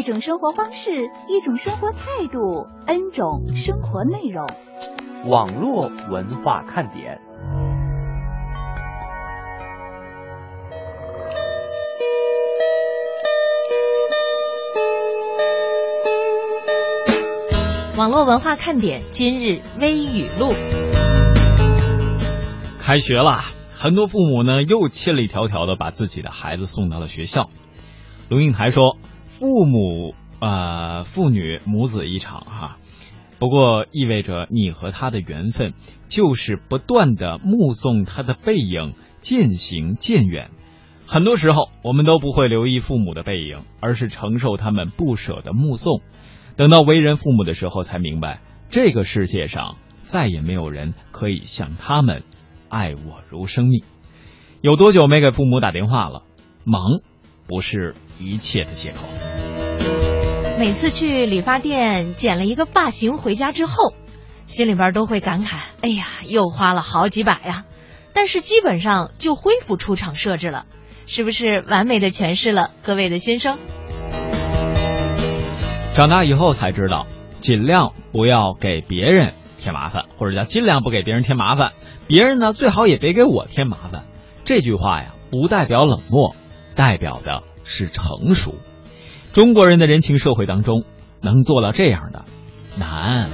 一种生活方式，一种生活态度，N 种生活内容。网络文化看点。网络文化看点今日微语录。开学了，很多父母呢又千里迢迢的把自己的孩子送到了学校。龙应台说：“父母呃父女母子一场哈，不过意味着你和他的缘分就是不断的目送他的背影渐行渐远。很多时候我们都不会留意父母的背影，而是承受他们不舍的目送。”等到为人父母的时候，才明白这个世界上再也没有人可以像他们爱我如生命。有多久没给父母打电话了？忙不是一切的借口。每次去理发店剪了一个发型回家之后，心里边都会感慨：哎呀，又花了好几百呀！但是基本上就恢复出厂设置了，是不是完美的诠释了各位的心声？长大以后才知道，尽量不要给别人添麻烦，或者叫尽量不给别人添麻烦。别人呢，最好也别给我添麻烦。这句话呀，不代表冷漠，代表的是成熟。中国人的人情社会当中，能做到这样的难。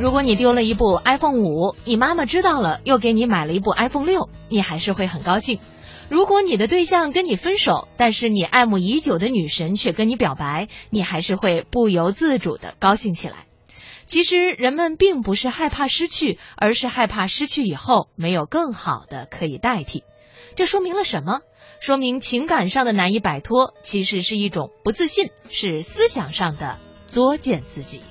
如果你丢了一部 iPhone 五，你妈妈知道了，又给你买了一部 iPhone 六，你还是会很高兴。如果你的对象跟你分手，但是你爱慕已久的女神却跟你表白，你还是会不由自主的高兴起来。其实人们并不是害怕失去，而是害怕失去以后没有更好的可以代替。这说明了什么？说明情感上的难以摆脱，其实是一种不自信，是思想上的作践自己。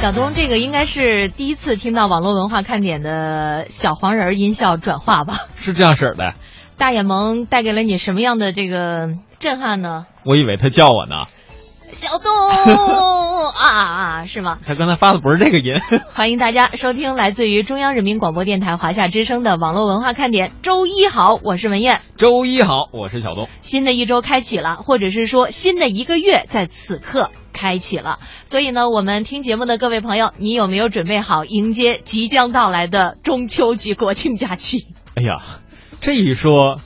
小东，这个应该是第一次听到网络文化看点的小黄人音效转化吧？是这样式的。大眼萌带给了你什么样的这个震撼呢？我以为他叫我呢。小东啊啊，是吗？他刚才发的不是这个音。欢迎大家收听来自于中央人民广播电台华夏之声的网络文化看点。周一好，我是文艳。周一好，我是小东。新的一周开启了，或者是说新的一个月在此刻开启了。所以呢，我们听节目的各位朋友，你有没有准备好迎接即将到来的中秋及国庆假期？哎呀，这一说。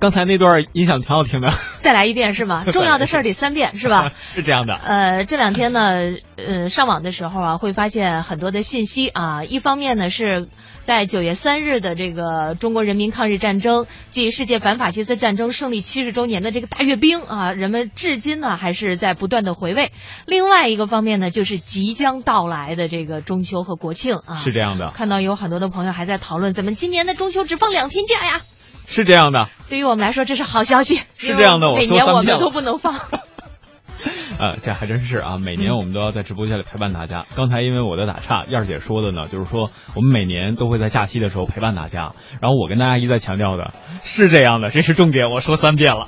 刚才那段音响挺好听的，再来一遍是吗？重要的事儿得三遍是吧？是这样的。呃，这两天呢，呃，上网的时候啊，会发现很多的信息啊。一方面呢，是在九月三日的这个中国人民抗日战争暨世界反法西斯战争胜利七十周年的这个大阅兵啊，人们至今呢还是在不断的回味。另外一个方面呢，就是即将到来的这个中秋和国庆啊，是这样的。看到有很多的朋友还在讨论，咱们今年的中秋只放两天假呀。是这样的，对于我们来说这是好消息。是这样的，每年我们都不能放。呃，这还真是啊，每年我们都要在直播间里陪伴大家。刚才因为我在打岔，燕儿姐说的呢，就是说我们每年都会在假期的时候陪伴大家。然后我跟大家一再强调的是这样的，这是重点，我说三遍了。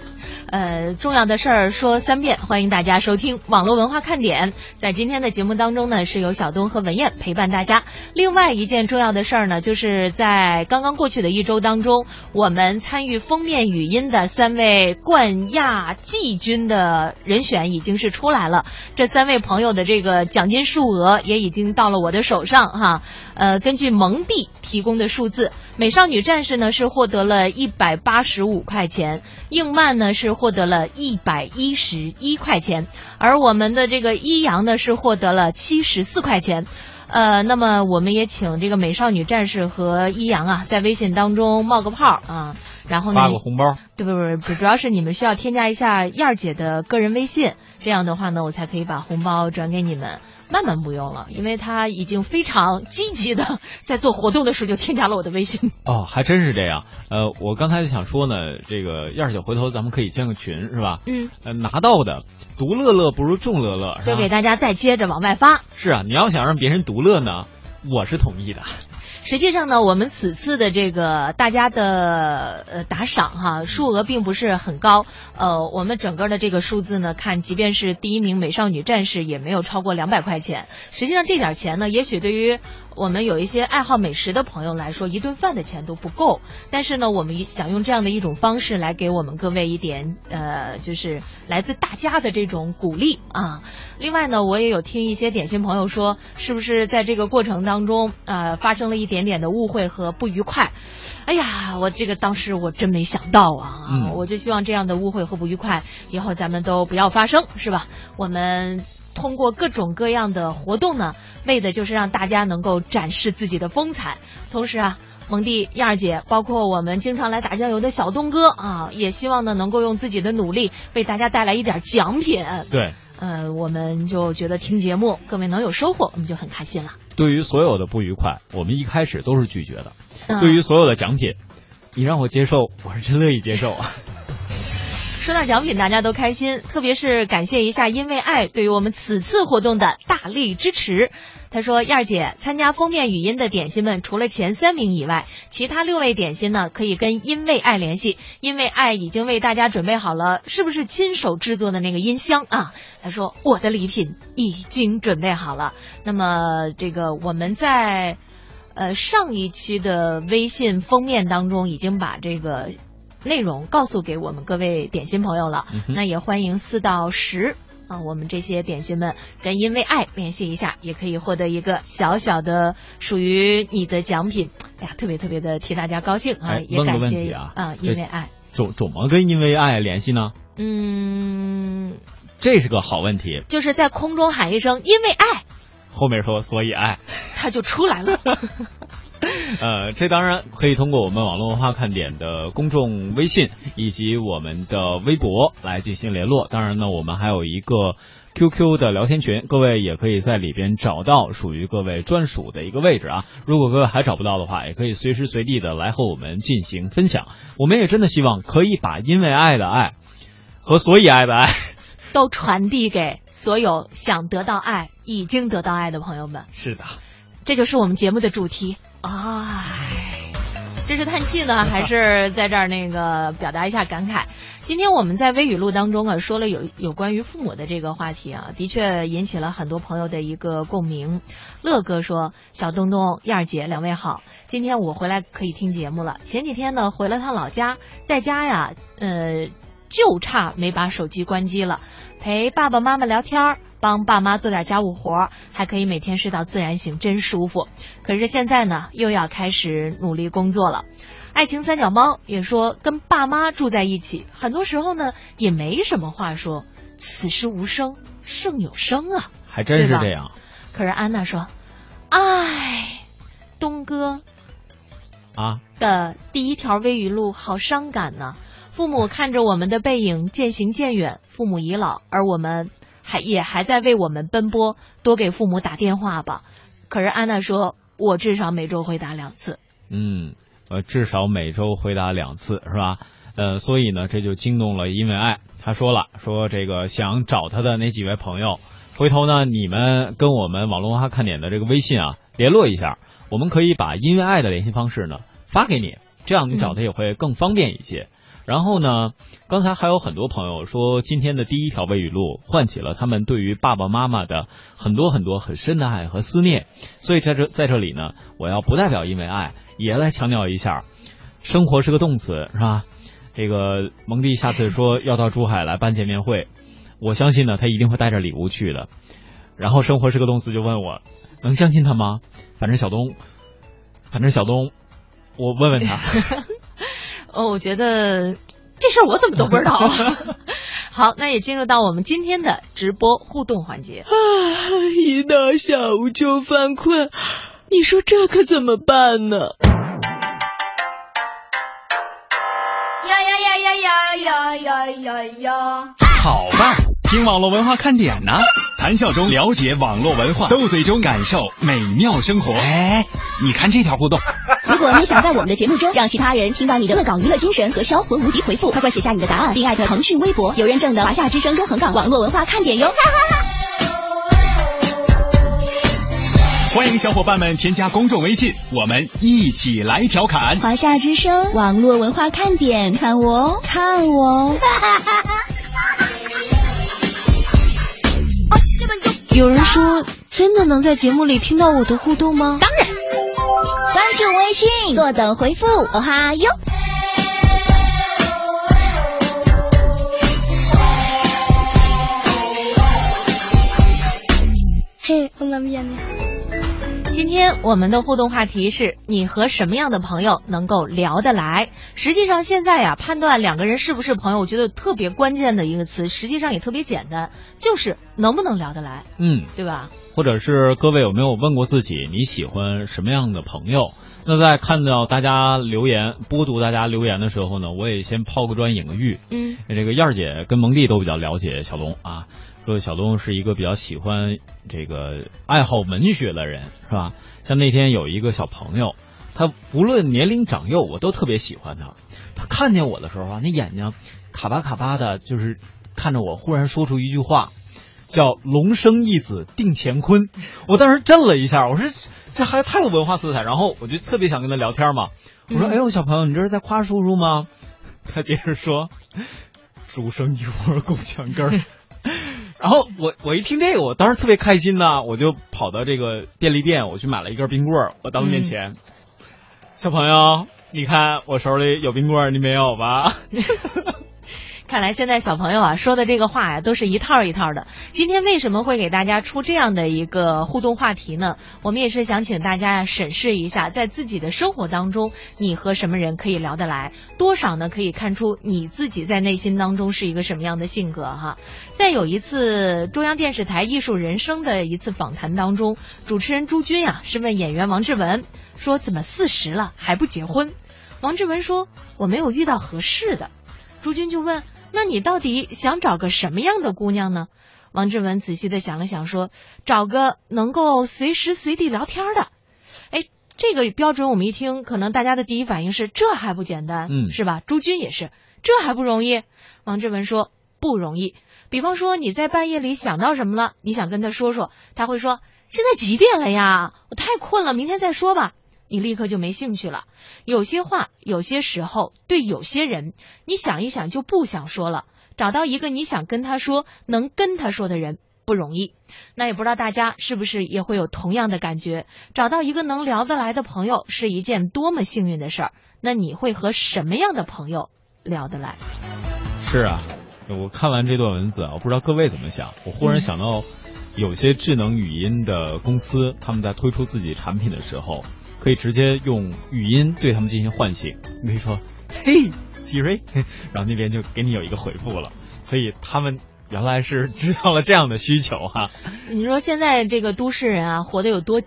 呃，重要的事儿说三遍，欢迎大家收听网络文化看点。在今天的节目当中呢，是由小东和文燕陪伴大家。另外一件重要的事儿呢，就是在刚刚过去的一周当中，我们参与封面语音的三位冠亚季军的人选已经是出来了。这三位朋友的这个奖金数额也已经到了我的手上哈。呃，根据蒙蒂提供的数字，美少女战士呢是获得了一百八十五块钱，硬漫呢是。获得了一百一十一块钱，而我们的这个一阳呢是获得了七十四块钱。呃，那么我们也请这个美少女战士和一阳啊，在微信当中冒个泡啊，然后呢，发个红包。对不不不，主要是你们需要添加一下燕儿姐的个人微信，这样的话呢，我才可以把红包转给你们。慢慢不用了，因为他已经非常积极的在做活动的时候就添加了我的微信。哦，还真是这样。呃，我刚才就想说呢，这个燕儿姐回头咱们可以建个群，是吧？嗯。呃，拿到的独乐乐不如众乐乐，就给大家再接着往外发。是啊，你要想让别人独乐呢，我是同意的。实际上呢，我们此次的这个大家的呃打赏哈数额并不是很高，呃，我们整个的这个数字呢，看即便是第一名美少女战士也没有超过两百块钱。实际上这点钱呢，也许对于。我们有一些爱好美食的朋友来说，一顿饭的钱都不够。但是呢，我们想用这样的一种方式来给我们各位一点呃，就是来自大家的这种鼓励啊。另外呢，我也有听一些点心朋友说，是不是在这个过程当中啊，发生了一点点的误会和不愉快？哎呀，我这个当时我真没想到啊，我就希望这样的误会和不愉快以后咱们都不要发生，是吧？我们。通过各种各样的活动呢，为的就是让大家能够展示自己的风采。同时啊，蒙蒂燕儿姐，包括我们经常来打酱油的小东哥啊，也希望呢能够用自己的努力为大家带来一点奖品。对，呃，我们就觉得听节目各位能有收获，我们就很开心了。对于所有的不愉快，我们一开始都是拒绝的。对于所有的奖品，你让我接受，我是真乐意接受啊。收到奖品，大家都开心，特别是感谢一下因为爱对于我们此次活动的大力支持。他说：“燕儿姐，参加封面语音的点心们，除了前三名以外，其他六位点心呢，可以跟因为爱联系，因为爱已经为大家准备好了，是不是亲手制作的那个音箱啊？”他说：“我的礼品已经准备好了。”那么这个我们在呃上一期的微信封面当中已经把这个。内容告诉给我们各位点心朋友了，那也欢迎四到十啊，我们这些点心们跟因为爱联系一下，也可以获得一个小小的属于你的奖品。哎呀，特别特别的替大家高兴啊！也感谢啊，因为爱怎怎么跟因为爱联系呢？嗯，这是个好问题。就是在空中喊一声“因为爱”，后面说“所以爱”，他就出来了。呃，这当然可以通过我们网络文化看点的公众微信以及我们的微博来进行联络。当然呢，我们还有一个 QQ 的聊天群，各位也可以在里边找到属于各位专属的一个位置啊。如果各位还找不到的话，也可以随时随地的来和我们进行分享。我们也真的希望可以把因为爱的爱和所以爱的爱 都传递给所有想得到爱、已经得到爱的朋友们。是的，这就是我们节目的主题。唉，这是叹气呢，还是在这儿那个表达一下感慨？今天我们在微语录当中啊，说了有有关于父母的这个话题啊，的确引起了很多朋友的一个共鸣。乐哥说：“小东东、燕儿姐，两位好，今天我回来可以听节目了。前几天呢，回了趟老家，在家呀，呃，就差没把手机关机了，陪爸爸妈妈聊天儿。”帮爸妈做点家务活，还可以每天睡到自然醒，真舒服。可是现在呢，又要开始努力工作了。爱情三脚猫也说，跟爸妈住在一起，很多时候呢也没什么话说。此时无声胜有声啊，还真是这样。可是安娜说：“唉，东哥啊的第一条微语录好伤感呢。父母看着我们的背影渐行渐远，父母已老，而我们。”还也还在为我们奔波，多给父母打电话吧。可是安娜说，我至少每周回答两次。嗯，呃，至少每周回答两次是吧？呃，所以呢，这就惊动了因为爱。他说了，说这个想找他的那几位朋友，回头呢，你们跟我们网络文化看点的这个微信啊联络一下，我们可以把因为爱的联系方式呢发给你，这样你找他也会更方便一些。然后呢？刚才还有很多朋友说，今天的第一条微语录唤起了他们对于爸爸妈妈的很多很多很深的爱和思念。所以在这在这里呢，我要不代表因为爱，也来强调一下，生活是个动词，是吧？这个蒙蒂下次说要到珠海来办见面会，我相信呢，他一定会带着礼物去的。然后生活是个动词，就问我能相信他吗？反正小东，反正小东，我问问他。哦，我觉得这事儿我怎么都不知道。好，那也进入到我们今天的直播互动环节。啊，一到下午就犯困，你说这可怎么办呢？呀呀呀呀呀呀呀呀呀！好吧，听网络文化看点呢，谈笑中了解网络文化，斗嘴中感受美妙生活。哎，你看这条互动。如果你想在我们的节目中让其他人听到你的恶搞娱乐精神和销魂无敌回复，快快写下你的答案，并艾特腾讯微博有认证的华夏之声中横岗网络文化看点哟！哈哈欢迎小伙伴们添加公众微信，我们一起来调侃。华夏之声网络文化看点，看我哦，看我哦！有人说，真的能在节目里听到我的互动吗？当微信，坐等回复，哦哈哟。嘿，我那边呢？今天我们的互动话题是你和什么样的朋友能够聊得来？实际上现在呀，判断两个人是不是朋友，我觉得特别关键的一个词，实际上也特别简单，就是能不能聊得来，嗯，对吧？或者是各位有没有问过自己你喜欢什么样的朋友？那在看到大家留言、播读大家留言的时候呢，我也先抛个砖引个玉。嗯，这个燕儿姐跟蒙蒂都比较了解小龙啊，说小龙是一个比较喜欢这个爱好文学的人，是吧？像那天有一个小朋友，他不论年龄长幼，我都特别喜欢他。他看见我的时候啊，那眼睛卡巴卡巴的，就是看着我，忽然说出一句话，叫“龙生一子定乾坤”。我当时震了一下，我说这孩子太有文化色彩。然后我就特别想跟他聊天嘛，我说：“嗯哎呦，小朋友，你这是在夸叔叔吗？” 他接着说：“书生一窝够墙根儿。”然后我我一听这个，我当时特别开心呐，我就跑到这个便利店，我去买了一根冰棍儿，我到他面前，小朋友，你看我手里有冰棍儿，你没有吧？看来现在小朋友啊说的这个话呀，都是一套一套的。今天为什么会给大家出这样的一个互动话题呢？我们也是想请大家呀审视一下，在自己的生活当中，你和什么人可以聊得来，多少呢可以看出你自己在内心当中是一个什么样的性格哈。在有一次中央电视台《艺术人生》的一次访谈当中，主持人朱军呀是问演员王志文说：“怎么四十了还不结婚？”王志文说：“我没有遇到合适的。”朱军就问：“那你到底想找个什么样的姑娘呢？”王志文仔细的想了想，说：“找个能够随时随地聊天的。”哎，这个标准我们一听，可能大家的第一反应是这还不简单，嗯是吧？朱军也是，这还不容易。王志文说不容易。比方说你在半夜里想到什么了，你想跟他说说，他会说：“现在几点了呀？我太困了，明天再说吧。”你立刻就没兴趣了。有些话，有些时候，对有些人，你想一想就不想说了。找到一个你想跟他说、能跟他说的人不容易。那也不知道大家是不是也会有同样的感觉？找到一个能聊得来的朋友是一件多么幸运的事儿。那你会和什么样的朋友聊得来？是啊，我看完这段文字啊，我不知道各位怎么想。我忽然想到，有些智能语音的公司，他们在推出自己产品的时候，可以直接用语音对他们进行唤醒。你可以说：“嘿，Siri”，然后那边就给你有一个回复了。所以他们原来是知道了这样的需求哈。你说现在这个都市人啊，活得有多，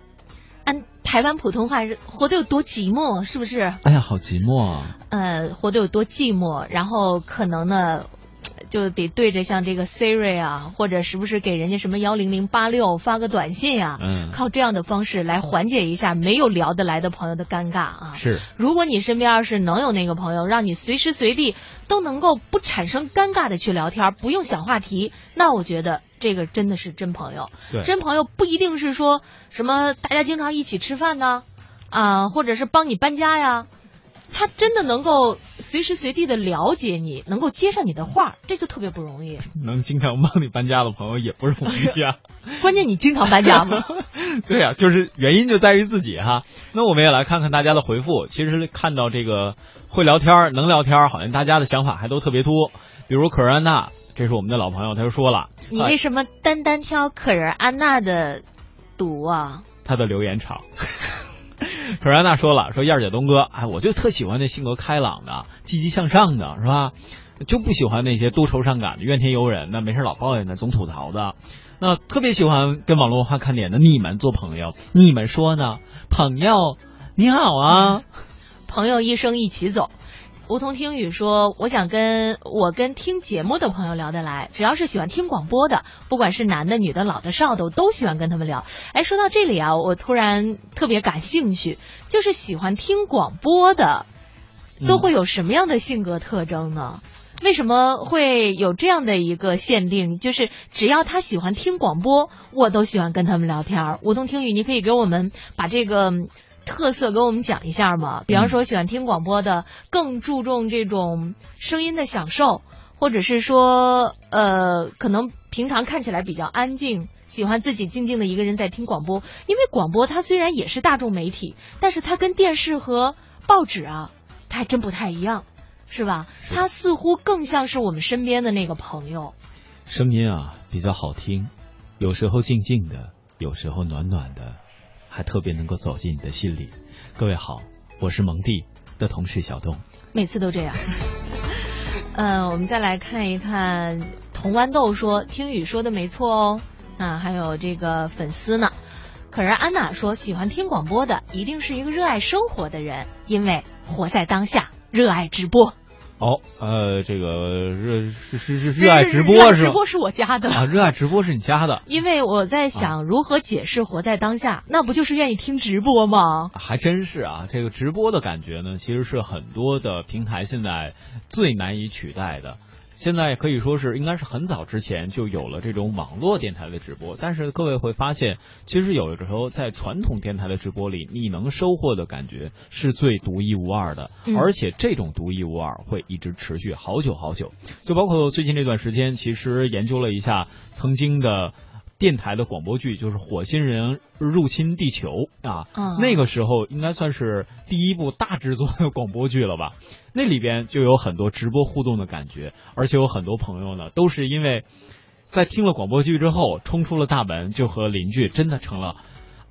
按台湾普通话是活得有多寂寞，是不是？哎呀，好寂寞啊！呃，活得有多寂寞，然后可能呢，就得对着像这个 Siri 啊，或者时不时给人家什么幺零零八六发个短信啊，嗯靠这样的方式来缓解一下没有聊得来的朋友的尴尬啊。是，如果你身边要是能有那个朋友，让你随时随地都能够不产生尴尬的去聊天，不用想话题，那我觉得这个真的是真朋友。对，真朋友不一定是说什么大家经常一起吃饭呢，啊、或者是帮你搬家呀，他真的能够随时随地的了解你，能够接上你的话，这就特别不容易。能经常帮你搬家的朋友也不容易啊、关键你经常搬家吗？对呀、就是原因就在于自己哈。那我们也来看看大家的回复。其实看到这个会聊天、能聊天，好像大家的想法还都特别多。比如可儿安娜，这是我们的老朋友，他就说了，你为什么单单挑可人安娜的毒啊？他的留言长。可然娜说了，说燕儿姐东哥，哎，我就特喜欢那性格开朗的、积极向上的，是吧？就不喜欢那些多愁善感的、怨天尤人的、没事老抱怨的、总吐槽的。那特别喜欢跟网络文化看点的你们做朋友，你们说呢？朋友你好啊，朋友一生一起走。梧桐听雨说：“我想跟我跟听节目的朋友聊得来，只要是喜欢听广播的，不管是男的、女的、老的、少的，我都喜欢跟他们聊。”哎，说到这里啊，我突然特别感兴趣，就是喜欢听广播的，都会有什么样的性格特征呢？为什么会有这样的一个限定？就是只要他喜欢听广播，我都喜欢跟他们聊天。梧桐听雨，你可以给我们把这个。特色跟我们讲一下嘛？比方说喜欢听广播的，更注重这种声音的享受，或者是说，呃，可能平常看起来比较安静，喜欢自己静静的一个人在听广播。因为广播它虽然也是大众媒体，但是它跟电视和报纸啊，它还真不太一样，是吧？它似乎更像是我们身边的那个朋友。声音啊比较好听，有时候静静的，有时候暖暖的。还特别能够走进你的心里。各位好，我是蒙蒂的同事小东。每次都这样。嗯，我们再来看一看童豌豆说，听雨说的没错哦。啊，还有这个粉丝呢。可是安娜说，喜欢听广播的一定是一个热爱生活的人，因为活在当下，热爱直播。哦，呃，这个热是是是热爱直播是直播是我加的啊，热爱直播是你加的。因为我在想如何解释活在当下，那不就是愿意听直播吗？还真是啊，这个直播的感觉呢，其实是很多的平台现在最难以取代的。现在可以说是应该是很早之前就有了这种网络电台的直播，但是各位会发现，其实有的时候在传统电台的直播里，你能收获的感觉是最独一无二的，而且这种独一无二会一直持续好久好久。就包括最近这段时间，其实研究了一下曾经的。电台的广播剧就是《火星人入侵地球》啊，那个时候应该算是第一部大制作的广播剧了吧？那里边就有很多直播互动的感觉，而且有很多朋友呢，都是因为在听了广播剧之后，冲出了大门，就和邻居真的成了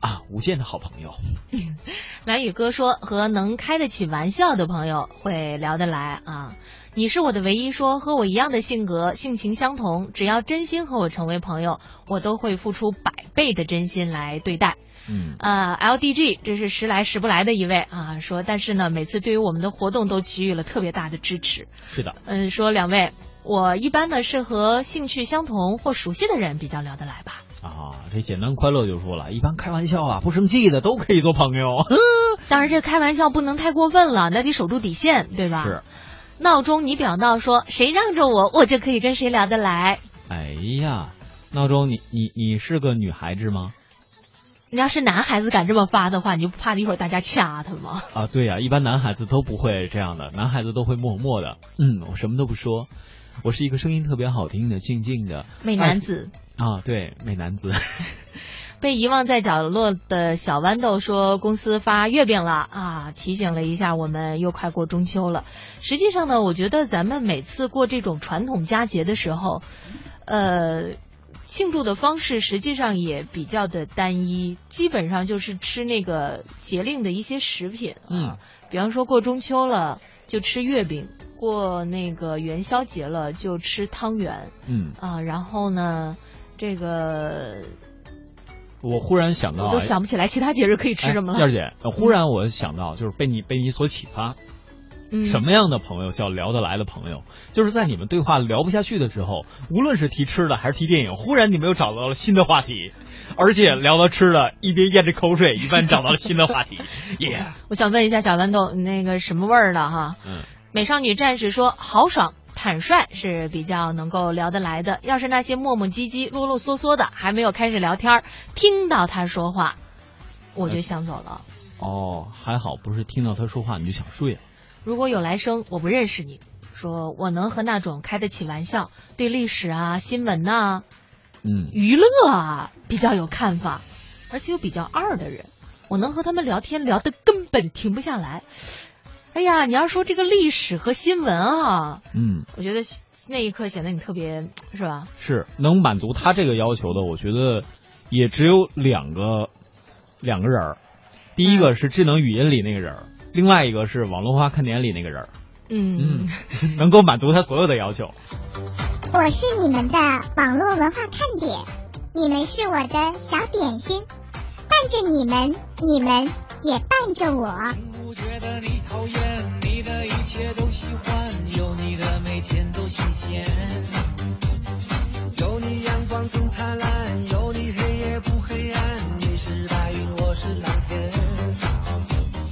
啊无间的好朋友。蓝宇哥说，和能开得起玩笑的朋友会聊得来啊。你是我的唯一，说和我一样的性格，性情相同，只要真心和我成为朋友，我都会付出百倍的真心来对待。嗯啊，LDG，这是时来时不来的一位啊，说但是呢，每次对于我们的活动都给予了特别大的支持。是的，嗯，说两位，我一般呢是和兴趣相同或熟悉的人比较聊得来吧。啊，这简单快乐就说了一般开玩笑啊，不生气的都可以做朋友。当然，这开玩笑不能太过分了，那得守住底线，对吧？是。闹钟，你表闹说谁让着我，我就可以跟谁聊得来。哎呀，闹钟，你你你是个女孩子吗？你要是男孩子敢这么发的话，你就不怕一会儿大家掐他吗？啊，对呀，一般男孩子都不会这样的，男孩子都会默默的，嗯，我什么都不说，我是一个声音特别好听的、静静的美男子啊，对，美男子。被遗忘在角落的小豌豆说：“公司发月饼了啊，提醒了一下我们，又快过中秋了。实际上呢，我觉得咱们每次过这种传统佳节的时候，呃，庆祝的方式实际上也比较的单一，基本上就是吃那个节令的一些食品啊，比方说过中秋了就吃月饼，过那个元宵节了就吃汤圆，嗯啊，然后呢，这个。”我忽然想到，我都想不起来其他节日可以吃什么了。燕儿姐，忽然我想到，就是被你被你所启发，什么样的朋友叫聊得来的朋友？就是在你们对话聊不下去的时候，无论是提吃的还是提电影，忽然你们又找到了新的话题，而且聊到吃的，一边咽着口水，一边找到了新的话题。耶！我想问一下小豌豆，那个什么味儿的哈？嗯，美少女战士说豪爽。坦率是比较能够聊得来的，要是那些磨磨唧唧、啰啰嗦嗦的，还没有开始聊天，听到他说话，我就想走了。哦，还好不是听到他说话你就想睡了。如果有来生，我不认识你，说我能和那种开得起玩笑、对历史啊、新闻呐、嗯、娱乐啊比较有看法，而且又比较二的人，我能和他们聊天聊得根本停不下来。哎呀，你要说这个历史和新闻啊，嗯，我觉得那一刻显得你特别是吧？是能满足他这个要求的，我觉得也只有两个两个人儿，第一个是智能语音里那个人儿，另外一个是网络化看点里那个人儿。嗯，能够满足他所有的要求。我是你们的网络文化看点，你们是我的小点心，伴着你们，你们也伴着我。你讨厌，你的一切都喜欢，有你的每天都新鲜。有你阳光更灿烂，有你黑夜不黑暗，你是白云，我是蓝天。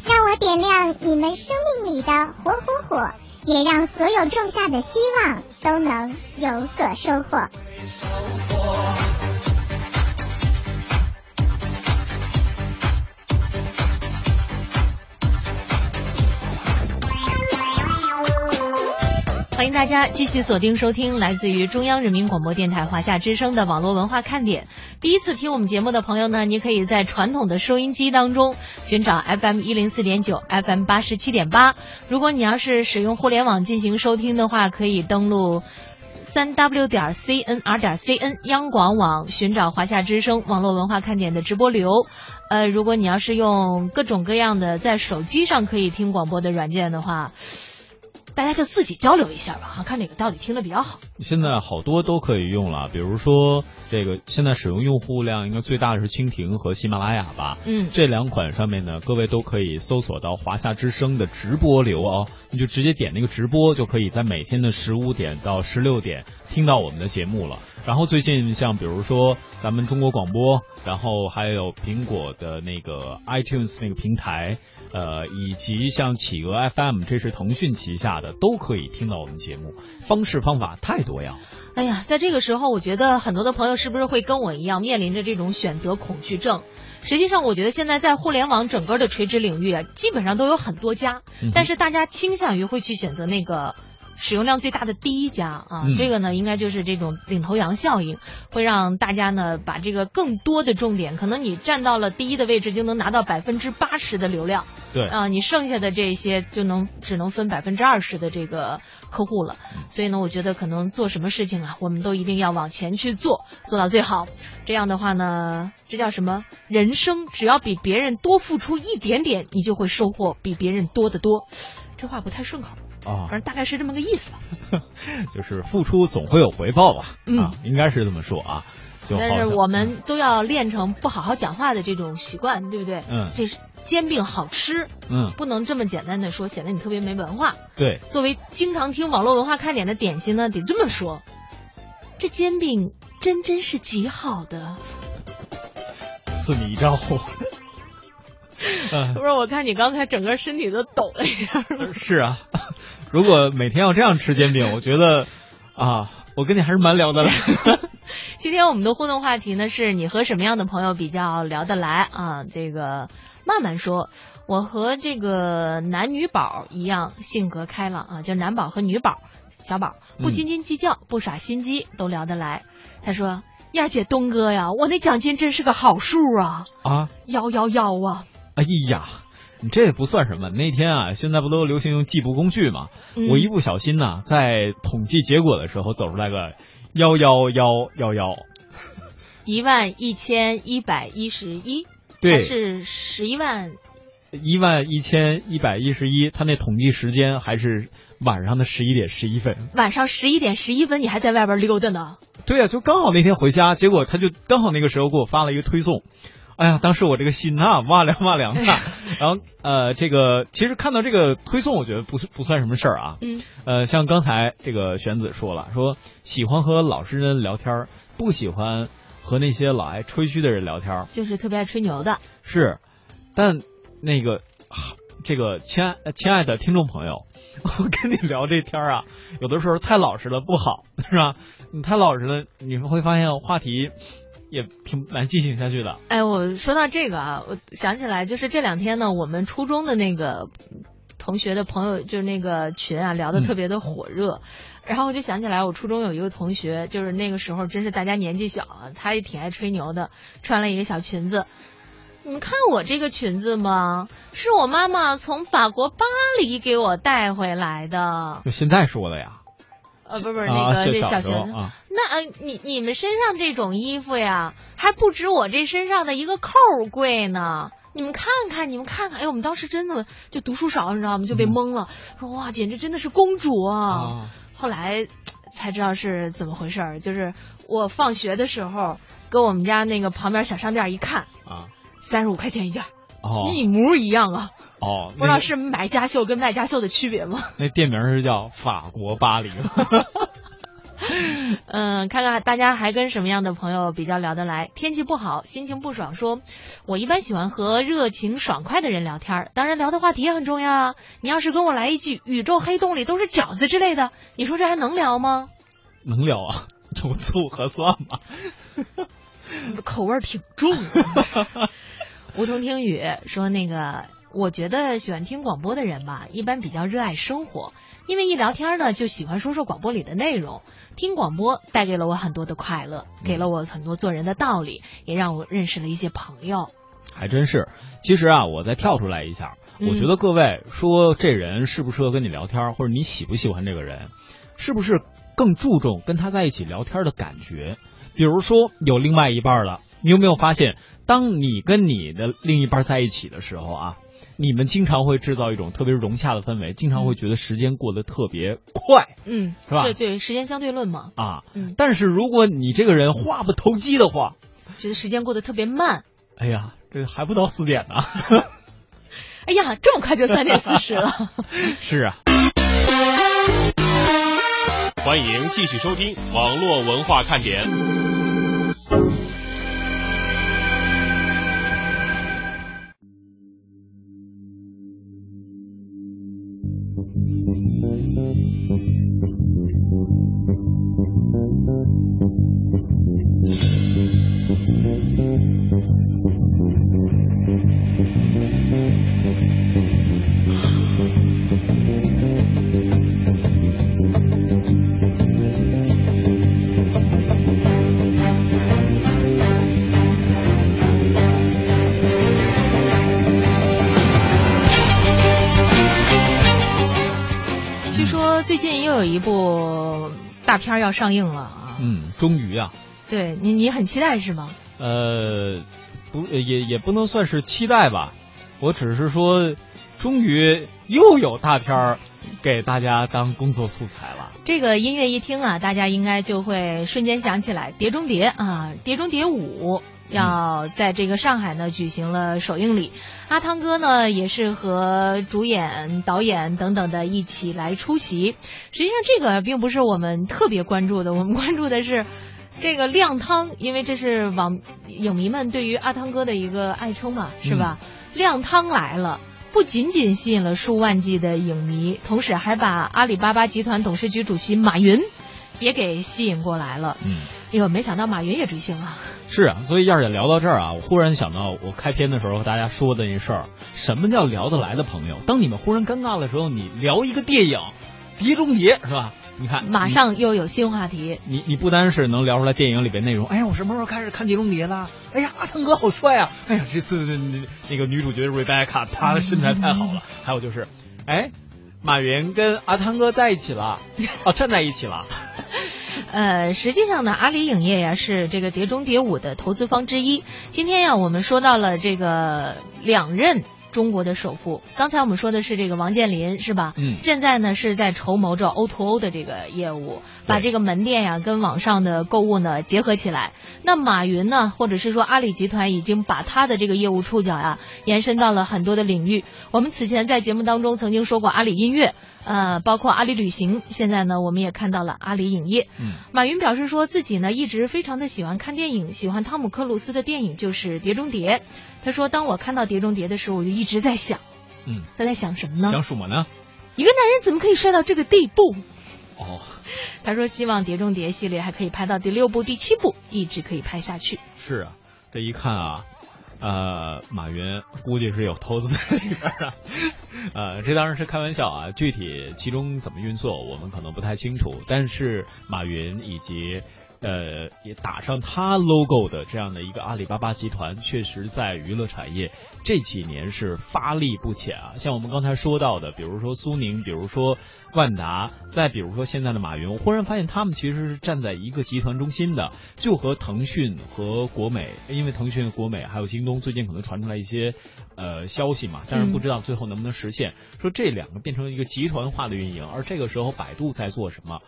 让我点亮你们生命里的火火火，也让所有种下的希望都能有所收获。欢迎大家继续锁定收听来自于中央人民广播电台华夏之声的网络文化看点。第一次听我们节目的朋友呢，你可以在传统的收音机当中寻找 FM 一零四点九、FM 八十七点八。如果你要是使用互联网进行收听的话，可以登录三 W 点 CNR 点 CN 央广网寻找华夏之声网络文化看点的直播流。呃，如果你要是用各种各样的在手机上可以听广播的软件的话。大家就自己交流一下吧，哈看哪个到底听的比较好。现在好多都可以用了，比如说这个现在使用用户量应该最大的是蜻蜓和喜马拉雅吧。嗯，这两款上面呢，各位都可以搜索到华夏之声的直播流哦，你就直接点那个直播，就可以在每天的十五点到十六点听到我们的节目了。然后最近像比如说咱们中国广播，然后还有苹果的那个 iTunes 那个平台。呃，以及像企鹅 FM，这是腾讯旗下的，都可以听到我们节目。方式方法太多样。哎呀，在这个时候，我觉得很多的朋友是不是会跟我一样面临着这种选择恐惧症？实际上，我觉得现在在互联网整个的垂直领域啊，基本上都有很多家，但是大家倾向于会去选择那个。使用量最大的第一家啊，这个呢应该就是这种领头羊效应，会让大家呢把这个更多的重点，可能你站到了第一的位置就能拿到百分之八十的流量，对啊，你剩下的这些就能只能分百分之二十的这个客户了。所以呢，我觉得可能做什么事情啊，我们都一定要往前去做，做到最好。这样的话呢，这叫什么？人生只要比别人多付出一点点，你就会收获比别人多得多。这话不太顺口。啊，反正大概是这么个意思吧，就是付出总会有回报吧，嗯，应该是这么说啊。但是我们都要练成不好好讲话的这种习惯，对不对？嗯，这是煎饼好吃，嗯，不能这么简单的说，显得你特别没文化。对，作为经常听网络文化看点的点心呢，得这么说，这煎饼真真是极好的。赐你一张红。不是，我看你刚才整个身体都抖了一下。是啊，如果每天要这样吃煎饼，我觉得啊，我跟你还是蛮聊得来。今天我们的互动话题呢，是你和什么样的朋友比较聊得来啊？这个慢慢说，我和这个男女宝一样，性格开朗啊，就男宝和女宝，小宝不斤斤计较，不耍心机，都聊得来。他说：“燕姐，东哥呀，我那奖金真是个好数啊！啊，幺幺幺啊！”哎呀，你这也不算什么。那天啊，现在不都流行用计步工具吗？嗯、我一不小心呢，在统计结果的时候走出来个幺幺幺幺幺，一万一千一百一十一，对，是十一万，一万一千一百一十一。他那统计时间还是晚上的十一点十一分。晚上十一点十一分，你还在外边溜达呢？对呀、啊，就刚好那天回家，结果他就刚好那个时候给我发了一个推送。哎呀，当时我这个心呐，哇凉哇凉的。然后呃，这个其实看到这个推送，我觉得不不算什么事儿啊。嗯。呃，像刚才这个玄子说了，说喜欢和老实人聊天，不喜欢和那些老爱吹嘘的人聊天，就是特别爱吹牛的。是，但那个这个亲爱亲爱的听众朋友，我跟你聊这天啊，有的时候太老实了不好，是吧？你太老实了，你们会发现话题。也挺难进行下去的。哎，我说到这个啊，我想起来，就是这两天呢，我们初中的那个同学的朋友，就是那个群啊，聊得特别的火热。嗯、然后我就想起来，我初中有一个同学，就是那个时候真是大家年纪小啊，他也挺爱吹牛的，穿了一个小裙子。你们看我这个裙子吗？是我妈妈从法国巴黎给我带回来的。就现在说的呀。呃，不是不是那个这小裙子，啊、那呃，你你们身上这种衣服呀，还不止我这身上的一个扣贵呢。你们看看，你们看看，哎，我们当时真的就读书少，你知道吗？就被蒙了，说哇，简直真的是公主啊！啊后来才知道是怎么回事儿，就是我放学的时候，跟我们家那个旁边小商店一看，啊，三十五块钱一件儿，哦一模一样啊！哦，不知道是买家秀跟卖家秀的区别吗？那店名是叫法国巴黎。嗯，看看大家还跟什么样的朋友比较聊得来。天气不好，心情不爽说，我一般喜欢和热情爽快的人聊天儿，当然聊的话题也很重要啊。你要是跟我来一句宇宙黑洞里都是饺子之类的，你说这还能聊吗？能聊啊？有醋和蒜吗？口味挺重的。梧桐听雨说，那个我觉得喜欢听广播的人吧，一般比较热爱生活，因为一聊天呢就喜欢说说广播里的内容。听广播带给了我很多的快乐，给了我很多做人的道理，也让我认识了一些朋友。还真是。其实啊，我再跳出来一下，嗯我觉得各位说这人适不适合跟你聊天，或者你喜不喜欢这个人，是不是更注重跟他在一起聊天的感觉？比如说有另外一半了，你有没有发现，当你跟你的另一半在一起的时候啊，你们经常会制造一种特别融洽的氛围，经常会觉得时间过得特别快。嗯，是吧对对，时间相对论嘛，啊，嗯但是如果你这个人话不投机的话，觉得时间过得特别慢。哎呀，这还不到四点呢。哎呀，这么快就三点四十了。是啊，欢迎继续收听网络文化看点。片要上映了啊。嗯，终于啊，对你，你很期待是吗？呃，不，也也不能算是期待吧，我只是说，终于又有大片儿给大家当工作素材了。这个音乐一听啊，大家应该就会瞬间想起来《碟中谍》啊，《碟中谍五》要在这个上海呢举行了首映礼，阿汤哥呢也是和主演、导演等等的一起来出席。实际上，这个并不是我们特别关注的，我们关注的是。这个亮汤，因为这是网影迷们对于阿汤哥的一个爱称嘛，是吧？亮汤来了，不仅仅吸引了数万计的影迷，同时还把阿里巴巴集团董事局主席马云也给吸引过来了。嗯，哎呦，没想到马云也追星啊！是啊，所以要是聊到这儿啊，我忽然想到我开篇的时候和大家说的那事儿，什么叫聊得来的朋友？当你们忽然尴尬的时候，你聊一个电影《碟中谍》是吧？你看，马上又有新话题。你你不单是能聊出来电影里边内容，哎呀，我什么时候开始看《碟中谍》了？哎呀，阿汤哥好帅啊！哎呀，这次那那个女主角 Rebecca 她的身材太好了。还有就是，哎，马云跟阿汤哥在一起了，哦，站在一起了。呃，实际上呢，阿里影业呀是这个《碟中谍五》的投资方之一。今天呀，我们说到了这个两任中国的首富。刚才我们说的是这个王健林，是吧？嗯现在呢是在筹谋着 O to O 的这个业务，把这个门店呀跟网上的购物呢结合起来。那马云呢，或者是说阿里集团已经把他的这个业务触角呀延伸到了很多的领域。我们此前在节目当中曾经说过阿里音乐，呃，包括阿里旅行，现在呢我们也看到了阿里影业。嗯，马云表示说自己呢一直非常的喜欢看电影，喜欢汤姆克鲁斯的电影就是《碟中谍》。他说，当我看到《碟中谍》的时候，我就一直在想，嗯，他在想什么呢？想什么呢？一个男人怎么可以帅到这个地步？哦，他说希望《碟中谍》系列还可以拍到第六部、第七部，一直可以拍下去。是啊，这一看啊，呃，马云估计是有投资在里边啊。呃，这当然是开玩笑啊，具体其中怎么运作我们可能不太清楚，但是马云以及呃，也打上它 logo 的这样的一个阿里巴巴集团，确实在娱乐产业这几年是发力不浅啊。像我们刚才说到的，比如说苏宁，比如说万达，再比如说现在的马云，我忽然发现他们其实是站在一个集团中心的，就和腾讯和国美，因为腾讯、国美还有京东最近可能传出来一些呃消息嘛，但是不知道最后能不能实现，说这两个变成一个集团化的运营，而这个时候百度在做什么？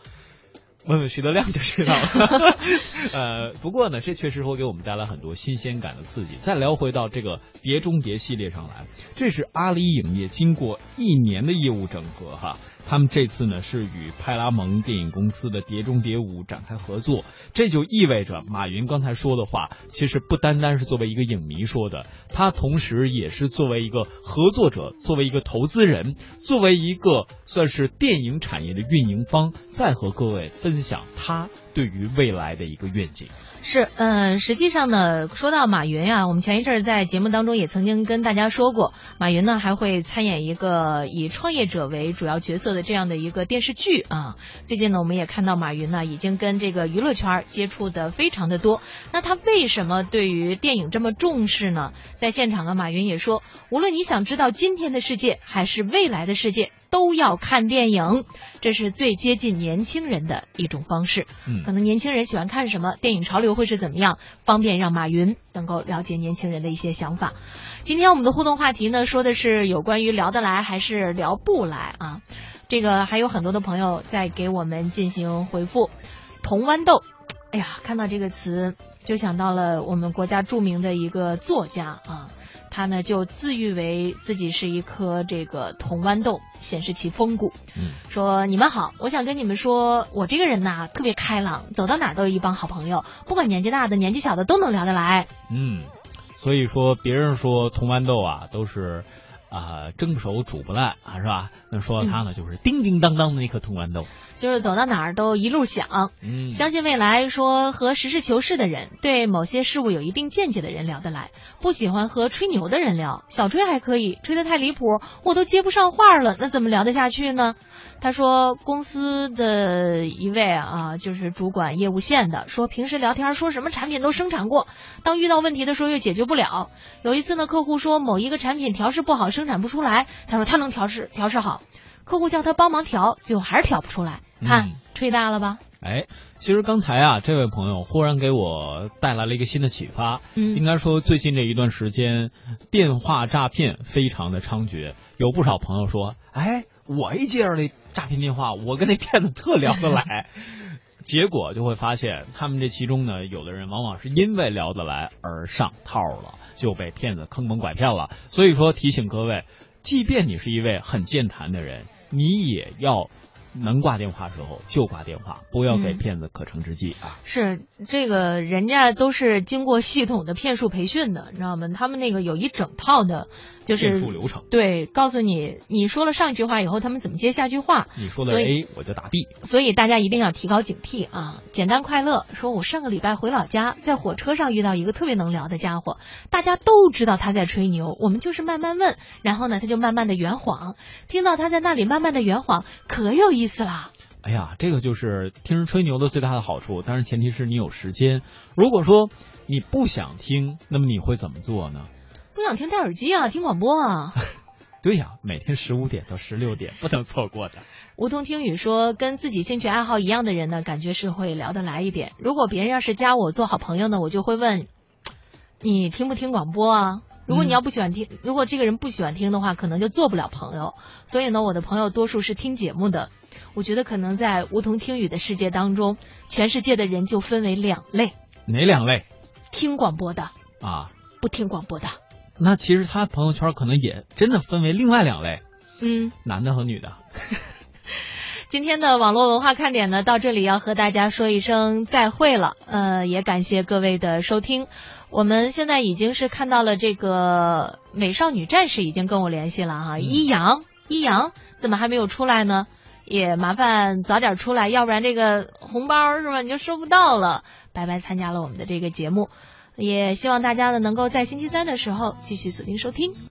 问问徐德亮就知道了。呃，不过呢，这确实会给我们带来很多新鲜感的刺激。再聊回到这个《碟中谍》系列上来，这是阿里影业经过一年的业务整合哈。他们这次呢是与派拉蒙电影公司的《碟中谍五》展开合作，这就意味着马云刚才说的话，其实不单单是作为一个影迷说的，他同时也是作为一个合作者，作为一个投资人，作为一个算是电影产业的运营方，在和各位分享他对于未来的一个愿景。是，嗯，实际上呢，说到马云啊，我们前一阵儿在节目当中也曾经跟大家说过，马云呢还会参演一个以创业者为主要角色的这样的一个电视剧啊。最近呢，我们也看到马云呢已经跟这个娱乐圈接触的非常的多。那他为什么对于电影这么重视呢？在现场啊，马云也说，无论你想知道今天的世界还是未来的世界，都要看电影，这是最接近年轻人的一种方式。嗯，可能年轻人喜欢看什么，电影潮流会是怎么样，方便让马云能够了解年轻人的一些想法。今天我们的互动话题呢，说的是有关于聊得来还是聊不来啊？这个还有很多的朋友在给我们进行回复。铜豌豆，哎呀，看到这个词就想到了我们国家著名的一个作家啊。他呢就自喻为自己是一颗这个铜豌豆，显示其风骨。嗯，说你们好，我想跟你们说，我这个人呐特别开朗，走到哪儿都有一帮好朋友，不管年纪大的、年纪小的都能聊得来。嗯，所以说别人说铜豌豆啊都是啊、蒸不熟煮不烂啊是吧？那说到他呢，就是叮叮当当的那颗铜豌豆。就是走到哪儿都一路响，嗯，相信未来，说和实事求是的人，对某些事物有一定见解的人聊得来，不喜欢和吹牛的人聊，小吹还可以，吹得太离谱，我都接不上话了，那怎么聊得下去呢？他说，公司的一位啊，就是主管业务线的，说平时聊天说什么产品都生产过，当遇到问题的时候又解决不了。有一次呢，客户说某一个产品调试不好，生产不出来，他说他能调试，调试好。客户叫他帮忙调，最后还是调不出来。看，嗯吹大了吧？哎，其实刚才啊，这位朋友忽然给我带来了一个新的启发。嗯应该说最近这一段时间，电话诈骗非常的猖獗，有不少朋友说，哎，我一接着那诈骗电话，我跟那骗子特聊得来。结果就会发现，他们这其中呢，有的人往往是因为聊得来而上套了，就被骗子坑蒙拐骗了。所以说，提醒各位，即便你是一位很健谈的人，你也要能挂电话的时候就挂电话，不要给嗯骗子可乘之机啊。是这个，人家都是经过系统的骗术培训的，你知道吗？他们那个有一整套的，就是骗术流程对，告诉你你说了上一句话以后，他们怎么接下句话。你说的 A，我就打 B。所以大家一定要提高警惕啊！简单快乐说，我上个礼拜回老家，在火车上遇到一个特别能聊的家伙，大家都知道他在吹牛，我们就是慢慢问，然后呢，他就慢慢的圆谎，听到他在那里慢慢的圆谎，可有意思啦。哎呀，这个就是听人吹牛的最大的好处，但是前提是你有时间。如果说你不想听，那么你会怎么做呢？不想听戴耳机啊，听广播啊。对呀，每天十五点到十六点不能错过的。梧桐听雨说，跟自己兴趣爱好一样的人呢，感觉是会聊得来一点。如果别人要是加我做好朋友呢，我就会问你听不听广播啊？如果你要不喜欢听，如果这个人不喜欢听的话，可能就做不了朋友。所以呢，我的朋友多数是听节目的。我觉得可能在梧桐听雨的世界当中，全世界的人就分为两类：哪两类听广播的，啊？不听广播的。那其实他朋友圈可能也真的分为另外两类，嗯，男的和女的。今天的网络文化看点呢，到这里要和大家说一声再会了。呃，也感谢各位的收听。我们现在已经是看到了这个美少女战士已经跟我联系了哈，一阳一阳怎么还没有出来呢？也麻烦早点出来，要不然这个红包是吧你就收不到了。白白参加了我们的这个节目，也希望大家呢能够在星期三的时候继续锁定收听。